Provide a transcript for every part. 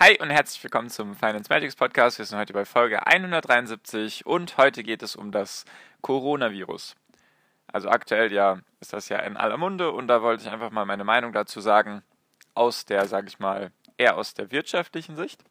Hi und herzlich willkommen zum Finance Magics Podcast. Wir sind heute bei Folge 173 und heute geht es um das Coronavirus. Also aktuell ja ist das ja in aller Munde und da wollte ich einfach mal meine Meinung dazu sagen, aus der, sage ich mal, eher aus der wirtschaftlichen Sicht.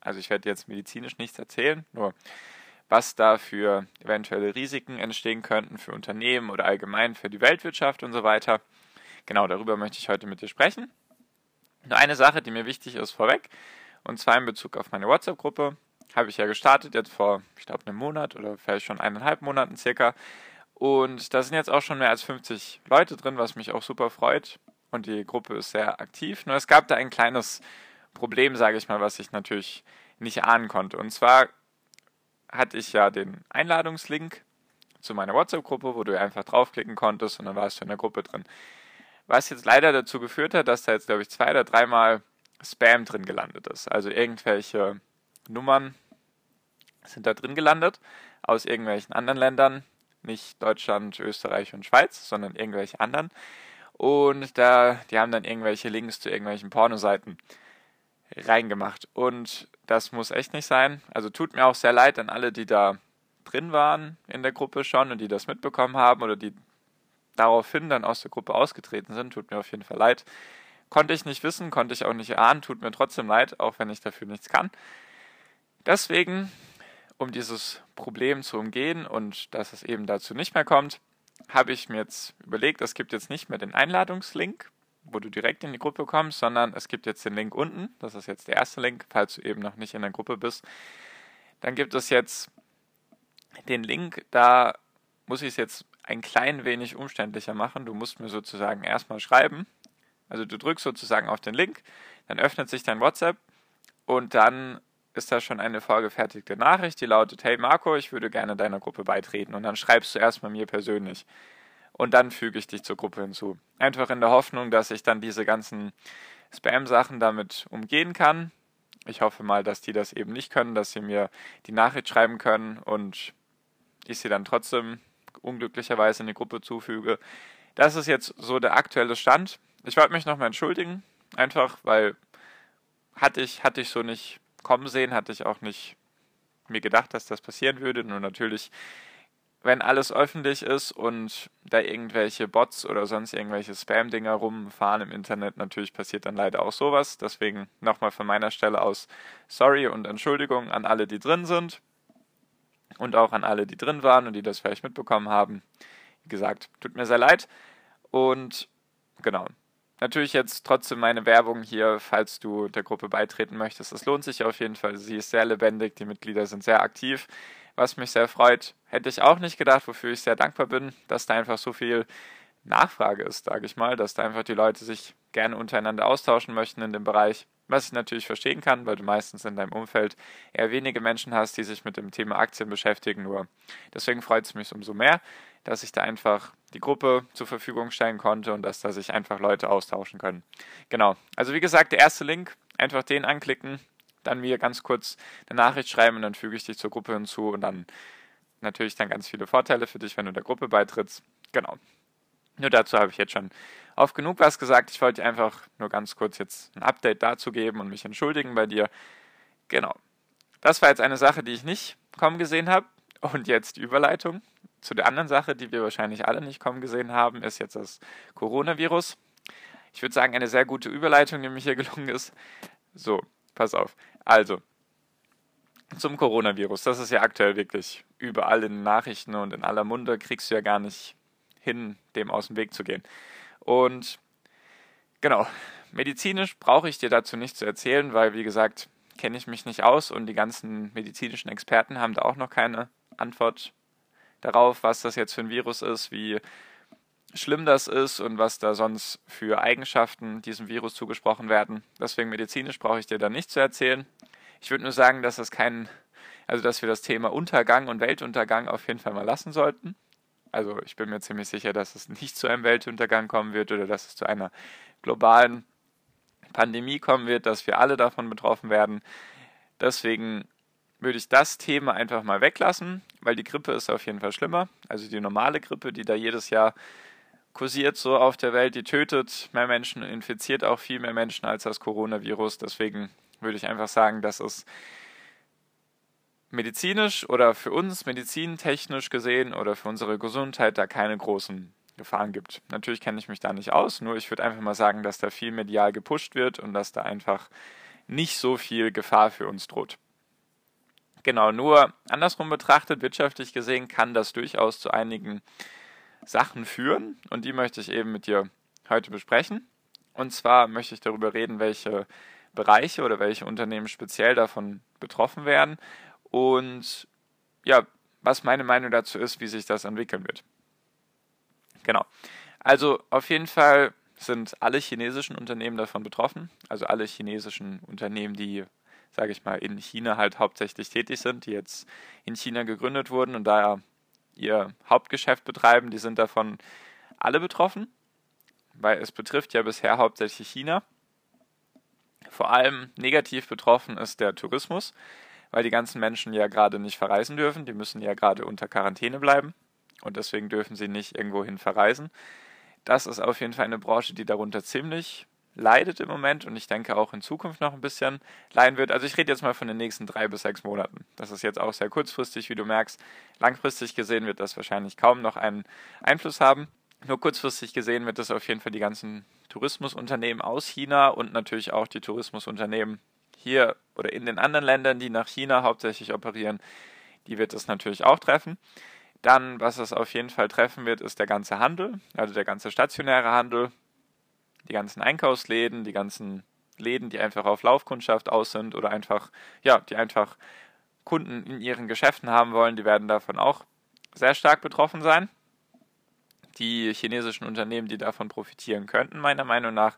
Also ich werde jetzt medizinisch nichts erzählen, nur was da für eventuelle Risiken entstehen könnten für Unternehmen oder allgemein für die Weltwirtschaft und so weiter. Genau darüber möchte ich heute mit dir sprechen. Nur eine Sache, die mir wichtig ist vorweg. Und zwar in Bezug auf meine WhatsApp-Gruppe. Habe ich ja gestartet, jetzt vor, ich glaube, einem Monat oder vielleicht schon eineinhalb Monaten circa. Und da sind jetzt auch schon mehr als 50 Leute drin, was mich auch super freut. Und die Gruppe ist sehr aktiv. Nur es gab da ein kleines Problem, sage ich mal, was ich natürlich nicht ahnen konnte. Und zwar hatte ich ja den Einladungslink zu meiner WhatsApp-Gruppe, wo du einfach draufklicken konntest und dann warst du in der Gruppe drin. Was jetzt leider dazu geführt hat, dass da jetzt, glaube ich, zwei oder dreimal Spam drin gelandet ist. Also irgendwelche Nummern sind da drin gelandet aus irgendwelchen anderen Ländern, nicht Deutschland, Österreich und Schweiz, sondern irgendwelche anderen. Und da, die haben dann irgendwelche Links zu irgendwelchen Pornoseiten reingemacht. Und das muss echt nicht sein. Also tut mir auch sehr leid an alle, die da drin waren in der Gruppe schon und die das mitbekommen haben oder die daraufhin dann aus der Gruppe ausgetreten sind. Tut mir auf jeden Fall leid. Konnte ich nicht wissen, konnte ich auch nicht ahnen, tut mir trotzdem leid, auch wenn ich dafür nichts kann. Deswegen, um dieses Problem zu umgehen und dass es eben dazu nicht mehr kommt, habe ich mir jetzt überlegt, es gibt jetzt nicht mehr den Einladungslink, wo du direkt in die Gruppe kommst, sondern es gibt jetzt den Link unten. Das ist jetzt der erste Link, falls du eben noch nicht in der Gruppe bist. Dann gibt es jetzt den Link, da muss ich es jetzt ein klein wenig umständlicher machen. Du musst mir sozusagen erstmal schreiben, also du drückst sozusagen auf den Link, dann öffnet sich dein WhatsApp und dann ist da schon eine vorgefertigte Nachricht, die lautet, hey Marco, ich würde gerne deiner Gruppe beitreten. Und dann schreibst du erstmal mir persönlich. Und dann füge ich dich zur Gruppe hinzu. Einfach in der Hoffnung, dass ich dann diese ganzen Spam-Sachen damit umgehen kann. Ich hoffe mal, dass die das eben nicht können, dass sie mir die Nachricht schreiben können und ich sie dann trotzdem unglücklicherweise in die Gruppe zufüge. Das ist jetzt so der aktuelle Stand. Ich wollte mich nochmal entschuldigen, einfach weil hatte ich, hatte ich so nicht kommen sehen, hatte ich auch nicht mir gedacht, dass das passieren würde. Nur natürlich, wenn alles öffentlich ist und da irgendwelche Bots oder sonst irgendwelche Spam-Dinger rumfahren im Internet, natürlich passiert dann leider auch sowas. Deswegen nochmal von meiner Stelle aus sorry und Entschuldigung an alle, die drin sind und auch an alle, die drin waren und die das vielleicht mitbekommen haben. Wie gesagt, tut mir sehr leid und genau, Natürlich jetzt trotzdem meine Werbung hier, falls du der Gruppe beitreten möchtest. Es lohnt sich auf jeden Fall. Sie ist sehr lebendig, die Mitglieder sind sehr aktiv, was mich sehr freut. Hätte ich auch nicht gedacht, wofür ich sehr dankbar bin, dass da einfach so viel Nachfrage ist, sage ich mal, dass da einfach die Leute sich gerne untereinander austauschen möchten in dem Bereich. Was ich natürlich verstehen kann, weil du meistens in deinem Umfeld eher wenige Menschen hast, die sich mit dem Thema Aktien beschäftigen. Nur deswegen freut es mich umso mehr, dass ich da einfach die Gruppe zur Verfügung stellen konnte und dass da sich einfach Leute austauschen können. Genau. Also wie gesagt, der erste Link, einfach den anklicken, dann mir ganz kurz eine Nachricht schreiben und dann füge ich dich zur Gruppe hinzu und dann natürlich dann ganz viele Vorteile für dich, wenn du der Gruppe beitrittst. Genau. Nur dazu habe ich jetzt schon auf genug was gesagt. Ich wollte einfach nur ganz kurz jetzt ein Update dazu geben und mich entschuldigen bei dir. Genau. Das war jetzt eine Sache, die ich nicht kommen gesehen habe. Und jetzt die Überleitung zu der anderen Sache, die wir wahrscheinlich alle nicht kommen gesehen haben, ist jetzt das Coronavirus. Ich würde sagen, eine sehr gute Überleitung, die mir hier gelungen ist. So, pass auf. Also, zum Coronavirus. Das ist ja aktuell wirklich überall in den Nachrichten und in aller Munde. Kriegst du ja gar nicht hin, dem aus dem Weg zu gehen. Und genau, medizinisch brauche ich dir dazu nicht zu erzählen, weil, wie gesagt, kenne ich mich nicht aus und die ganzen medizinischen Experten haben da auch noch keine Antwort darauf, was das jetzt für ein Virus ist, wie schlimm das ist und was da sonst für Eigenschaften diesem Virus zugesprochen werden. Deswegen medizinisch brauche ich dir da nicht zu erzählen. Ich würde nur sagen, dass es kein, also dass wir das Thema Untergang und Weltuntergang auf jeden Fall mal lassen sollten. Also ich bin mir ziemlich sicher, dass es nicht zu einem Weltuntergang kommen wird oder dass es zu einer globalen Pandemie kommen wird, dass wir alle davon betroffen werden. Deswegen würde ich das Thema einfach mal weglassen, weil die Grippe ist auf jeden Fall schlimmer. Also die normale Grippe, die da jedes Jahr kursiert so auf der Welt, die tötet mehr Menschen, infiziert auch viel mehr Menschen als das Coronavirus. Deswegen würde ich einfach sagen, dass es medizinisch oder für uns medizintechnisch gesehen oder für unsere Gesundheit da keine großen Gefahren gibt. Natürlich kenne ich mich da nicht aus, nur ich würde einfach mal sagen, dass da viel medial gepusht wird und dass da einfach nicht so viel Gefahr für uns droht. Genau, nur andersrum betrachtet, wirtschaftlich gesehen, kann das durchaus zu einigen Sachen führen und die möchte ich eben mit dir heute besprechen. Und zwar möchte ich darüber reden, welche Bereiche oder welche Unternehmen speziell davon betroffen werden und ja, was meine Meinung dazu ist, wie sich das entwickeln wird. Genau. Also auf jeden Fall sind alle chinesischen Unternehmen davon betroffen, also alle chinesischen Unternehmen, die, sage ich mal, in China halt hauptsächlich tätig sind, die jetzt in China gegründet wurden und da ihr Hauptgeschäft betreiben, die sind davon alle betroffen, weil es betrifft ja bisher hauptsächlich China. Vor allem negativ betroffen ist der Tourismus, weil die ganzen Menschen ja gerade nicht verreisen dürfen, die müssen ja gerade unter Quarantäne bleiben und deswegen dürfen sie nicht irgendwohin verreisen. Das ist auf jeden Fall eine Branche, die darunter ziemlich leidet im Moment und ich denke auch in Zukunft noch ein bisschen leiden wird. Also ich rede jetzt mal von den nächsten drei bis sechs Monaten. Das ist jetzt auch sehr kurzfristig, wie du merkst. Langfristig gesehen wird das wahrscheinlich kaum noch einen Einfluss haben. Nur kurzfristig gesehen wird das auf jeden Fall die ganzen Tourismusunternehmen aus China und natürlich auch die Tourismusunternehmen hier oder in den anderen Ländern, die nach China hauptsächlich operieren, die wird es natürlich auch treffen. Dann, was es auf jeden Fall treffen wird, ist der ganze Handel, also der ganze stationäre Handel, die ganzen Einkaufsläden, die ganzen Läden, die einfach auf Laufkundschaft aus sind oder einfach, ja, die einfach Kunden in ihren Geschäften haben wollen, die werden davon auch sehr stark betroffen sein. Die chinesischen Unternehmen, die davon profitieren könnten, meiner Meinung nach,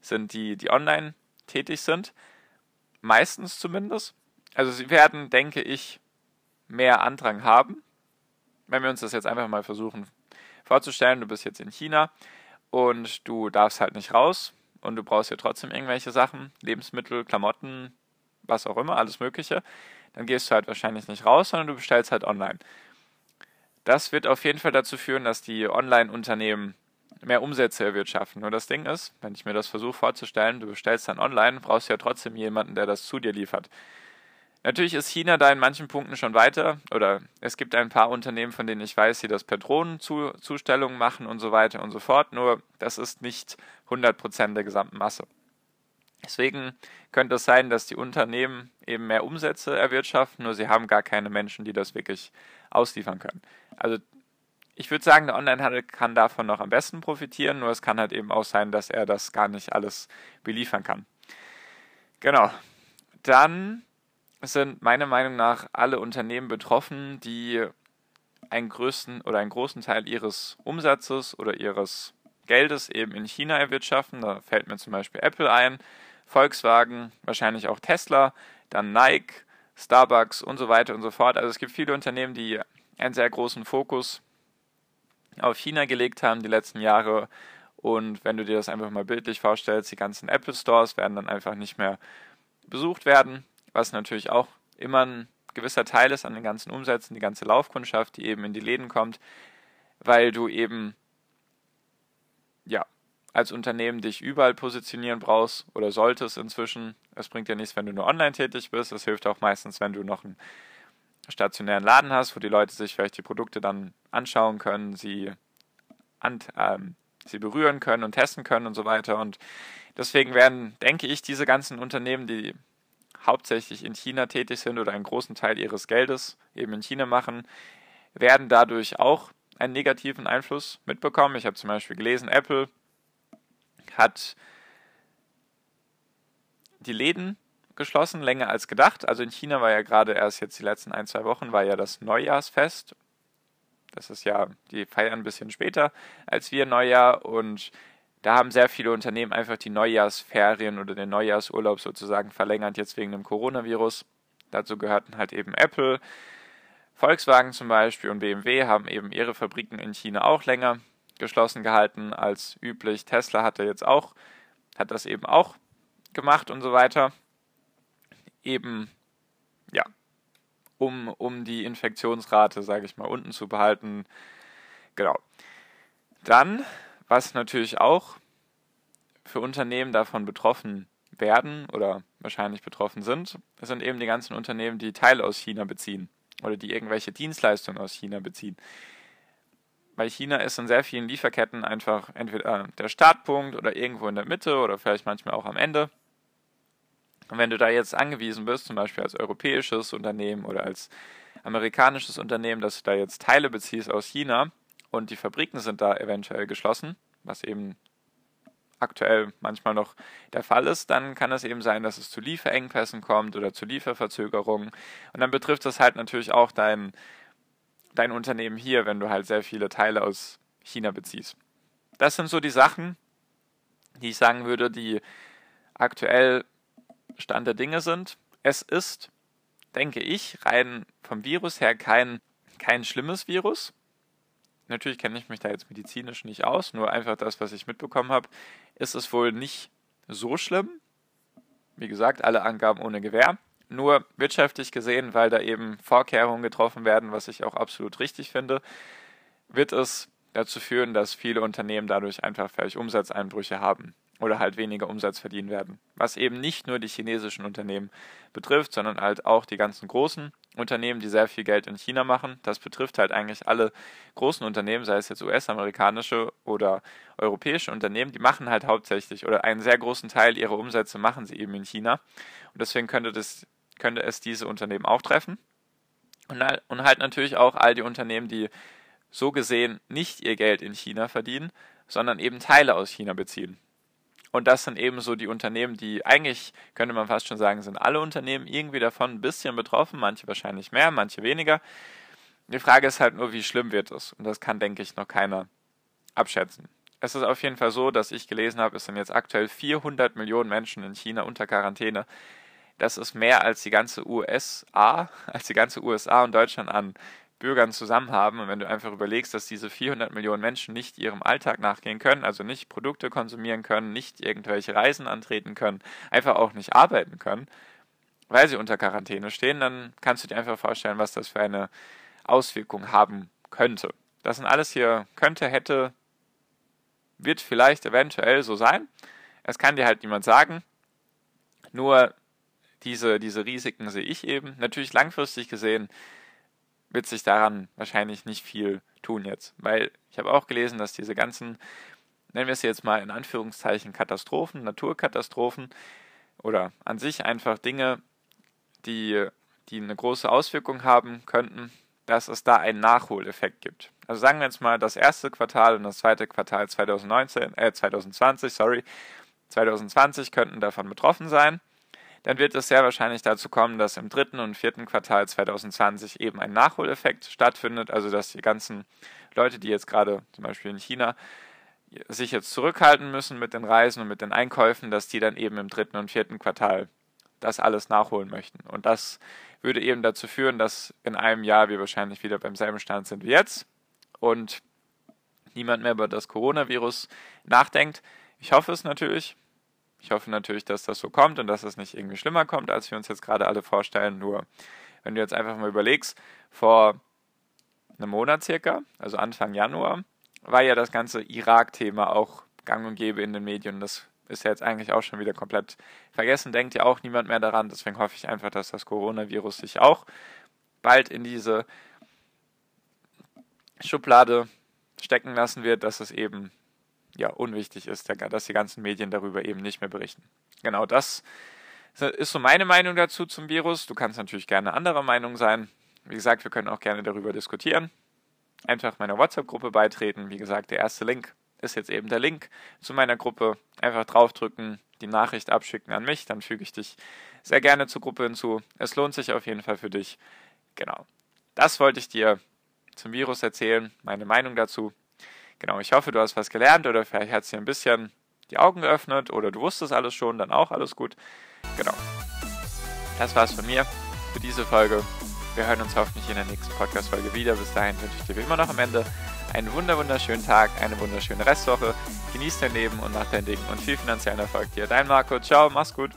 sind die, die online tätig sind. Meistens zumindest. Also sie werden, denke ich, mehr Andrang haben. Wenn wir uns das jetzt einfach mal versuchen vorzustellen, du bist jetzt in China und du darfst halt nicht raus und du brauchst ja trotzdem irgendwelche Sachen, Lebensmittel, Klamotten, was auch immer, alles Mögliche, dann gehst du halt wahrscheinlich nicht raus, sondern du bestellst halt online. Das wird auf jeden Fall dazu führen, dass die Online-Unternehmen mehr Umsätze erwirtschaften. Nur das Ding ist, wenn ich mir das versuche vorzustellen, du bestellst dann online, brauchst ja trotzdem jemanden, der das zu dir liefert. Natürlich ist China da in manchen Punkten schon weiter oder es gibt ein paar Unternehmen, von denen ich weiß, die das per Drohnenzustellung machen und so weiter und so fort, nur das ist nicht 100% der gesamten Masse. Deswegen könnte es sein, dass die Unternehmen eben mehr Umsätze erwirtschaften, nur sie haben gar keine Menschen, die das wirklich ausliefern können. Also ich würde sagen, der Onlinehandel kann davon noch am besten profitieren, nur es kann halt eben auch sein, dass er das gar nicht alles beliefern kann. Genau. Dann sind meiner Meinung nach alle Unternehmen betroffen, die einen größten oder einen großen Teil ihres Umsatzes oder ihres Geldes eben in China erwirtschaften. Da fällt mir zum Beispiel Apple ein, Volkswagen, wahrscheinlich auch Tesla, dann Nike, Starbucks und so weiter und so fort. Also es gibt viele Unternehmen, die einen sehr großen Fokus auf China gelegt haben die letzten Jahre. Und wenn du dir das einfach mal bildlich vorstellst, die ganzen Apple Stores werden dann einfach nicht mehr besucht werden was natürlich auch immer ein gewisser Teil ist an den ganzen Umsätzen, die ganze Laufkundschaft, die eben in die Läden kommt, weil du eben ja als Unternehmen dich überall positionieren brauchst oder solltest inzwischen. Es bringt ja nichts, wenn du nur online tätig bist. Es hilft auch meistens, wenn du noch einen stationären Laden hast, wo die Leute sich vielleicht die Produkte dann anschauen können, sie, ähm, sie berühren können und testen können und so weiter. Und deswegen werden, denke ich, diese ganzen Unternehmen, die hauptsächlich in China tätig sind oder einen großen Teil ihres Geldes eben in China machen, werden dadurch auch einen negativen Einfluss mitbekommen. Ich habe zum Beispiel gelesen, Apple hat die Läden geschlossen, länger als gedacht. Also in China war ja gerade erst jetzt die letzten ein, zwei Wochen, war ja das Neujahrsfest. Das ist ja, die feiern ein bisschen später als wir Neujahr und da haben sehr viele Unternehmen einfach die Neujahrsferien oder den Neujahrsurlaub sozusagen verlängert, jetzt wegen dem Coronavirus. Dazu gehörten halt eben Apple, Volkswagen zum Beispiel und BMW haben eben ihre Fabriken in China auch länger geschlossen gehalten als üblich. Tesla hatte jetzt auch, hat das eben auch gemacht und so weiter. Eben, ja, um, um die Infektionsrate, sage ich mal, unten zu behalten. Genau. Dann, was natürlich auch für Unternehmen davon betroffen werden oder wahrscheinlich betroffen sind, sind eben die ganzen Unternehmen, die Teile aus China beziehen oder die irgendwelche Dienstleistungen aus China beziehen. Bei China ist in sehr vielen Lieferketten einfach entweder der Startpunkt oder irgendwo in der Mitte oder vielleicht manchmal auch am Ende. Und wenn du da jetzt angewiesen bist, zum Beispiel als europäisches Unternehmen oder als amerikanisches Unternehmen, dass du da jetzt Teile beziehst aus China und die Fabriken sind da eventuell geschlossen, was eben aktuell manchmal noch der Fall ist, dann kann es eben sein, dass es zu Lieferengpässen kommt oder zu Lieferverzögerungen. Und dann betrifft das halt natürlich auch dein, dein Unternehmen hier, wenn du halt sehr viele Teile aus China beziehst. Das sind so die Sachen, die ich sagen würde, die aktuell Stand der Dinge sind. Es ist, denke ich, rein vom Virus her kein, kein schlimmes Virus. Natürlich kenne ich mich da jetzt medizinisch nicht aus, nur einfach das, was ich mitbekommen habe, ist es wohl nicht so schlimm. Wie gesagt, alle Angaben ohne Gewähr. Nur wirtschaftlich gesehen, weil da eben Vorkehrungen getroffen werden, was ich auch absolut richtig finde, wird es dazu führen, dass viele Unternehmen dadurch einfach vielleicht Umsatzeinbrüche haben oder halt weniger Umsatz verdienen werden. Was eben nicht nur die chinesischen Unternehmen betrifft, sondern halt auch die ganzen großen Unternehmen, die sehr viel Geld in China machen. Das betrifft halt eigentlich alle großen Unternehmen, sei es jetzt US-amerikanische oder europäische Unternehmen, die machen halt hauptsächlich oder einen sehr großen Teil ihrer Umsätze machen sie eben in China. Und deswegen könnte, das, könnte es diese Unternehmen auch treffen. Und, und halt natürlich auch all die Unternehmen, die so gesehen nicht ihr Geld in China verdienen, sondern eben Teile aus China beziehen. Und das sind eben so die Unternehmen, die eigentlich, könnte man fast schon sagen, sind alle Unternehmen irgendwie davon ein bisschen betroffen, manche wahrscheinlich mehr, manche weniger. Die Frage ist halt nur, wie schlimm wird es? Und das kann, denke ich, noch keiner abschätzen. Es ist auf jeden Fall so, dass ich gelesen habe, es sind jetzt aktuell 400 Millionen Menschen in China unter Quarantäne. Das ist mehr als die ganze USA, als die ganze USA und Deutschland an Bürgern zusammen haben. Und wenn du einfach überlegst, dass diese 400 Millionen Menschen nicht ihrem Alltag nachgehen können, also nicht Produkte konsumieren können, nicht irgendwelche Reisen antreten können, einfach auch nicht arbeiten können, weil sie unter Quarantäne stehen, dann kannst du dir einfach vorstellen, was das für eine Auswirkung haben könnte. Das sind alles hier könnte, hätte, wird vielleicht eventuell so sein. Es kann dir halt niemand sagen. Nur diese, diese Risiken sehe ich eben. Natürlich langfristig gesehen wird sich daran wahrscheinlich nicht viel tun jetzt. Weil ich habe auch gelesen, dass diese ganzen, nennen wir es jetzt mal in Anführungszeichen, Katastrophen, Naturkatastrophen oder an sich einfach Dinge, die, die eine große Auswirkung haben könnten, dass es da einen Nachholeffekt gibt. Also sagen wir jetzt mal, das erste Quartal und das zweite Quartal 2019, äh 2020, sorry, 2020 könnten davon betroffen sein dann wird es sehr wahrscheinlich dazu kommen, dass im dritten und vierten Quartal 2020 eben ein Nachholeffekt stattfindet, also dass die ganzen Leute, die jetzt gerade zum Beispiel in China sich jetzt zurückhalten müssen mit den Reisen und mit den Einkäufen, dass die dann eben im dritten und vierten Quartal das alles nachholen möchten. Und das würde eben dazu führen, dass in einem Jahr wir wahrscheinlich wieder beim selben Stand sind wie jetzt und niemand mehr über das Coronavirus nachdenkt. Ich hoffe es natürlich, ich hoffe natürlich, dass das so kommt und dass es nicht irgendwie schlimmer kommt, als wir uns jetzt gerade alle vorstellen. Nur, wenn du jetzt einfach mal überlegst, vor einem Monat circa, also Anfang Januar, war ja das ganze Irak-Thema auch gang und gäbe in den Medien. Das ist ja jetzt eigentlich auch schon wieder komplett vergessen, denkt ja auch niemand mehr daran. Deswegen hoffe ich einfach, dass das Coronavirus sich auch bald in diese Schublade stecken lassen wird, dass es eben ja, unwichtig ist, dass die ganzen Medien darüber eben nicht mehr berichten. Genau das ist so meine Meinung dazu zum Virus. Du kannst natürlich gerne anderer Meinung sein. Wie gesagt, wir können auch gerne darüber diskutieren. Einfach meiner WhatsApp-Gruppe beitreten. Wie gesagt, der erste Link ist jetzt eben der Link zu meiner Gruppe. Einfach draufdrücken, die Nachricht abschicken an mich, dann füge ich dich sehr gerne zur Gruppe hinzu. Es lohnt sich auf jeden Fall für dich. Genau. Das wollte ich dir zum Virus erzählen, meine Meinung dazu. Genau, ich hoffe, du hast was gelernt oder vielleicht hat es dir ein bisschen die Augen geöffnet oder du wusstest alles schon, dann auch alles gut. Genau. Das war's von mir für diese Folge. Wir hören uns hoffentlich in der nächsten Podcast-Folge wieder. Bis dahin wünsche ich dir wie immer noch am Ende einen wunder wunderschönen Tag, eine wunderschöne Restwoche. Genieß dein Leben und mach dein Ding und viel finanziellen Erfolg dir. Dein Marco. Ciao, mach's gut.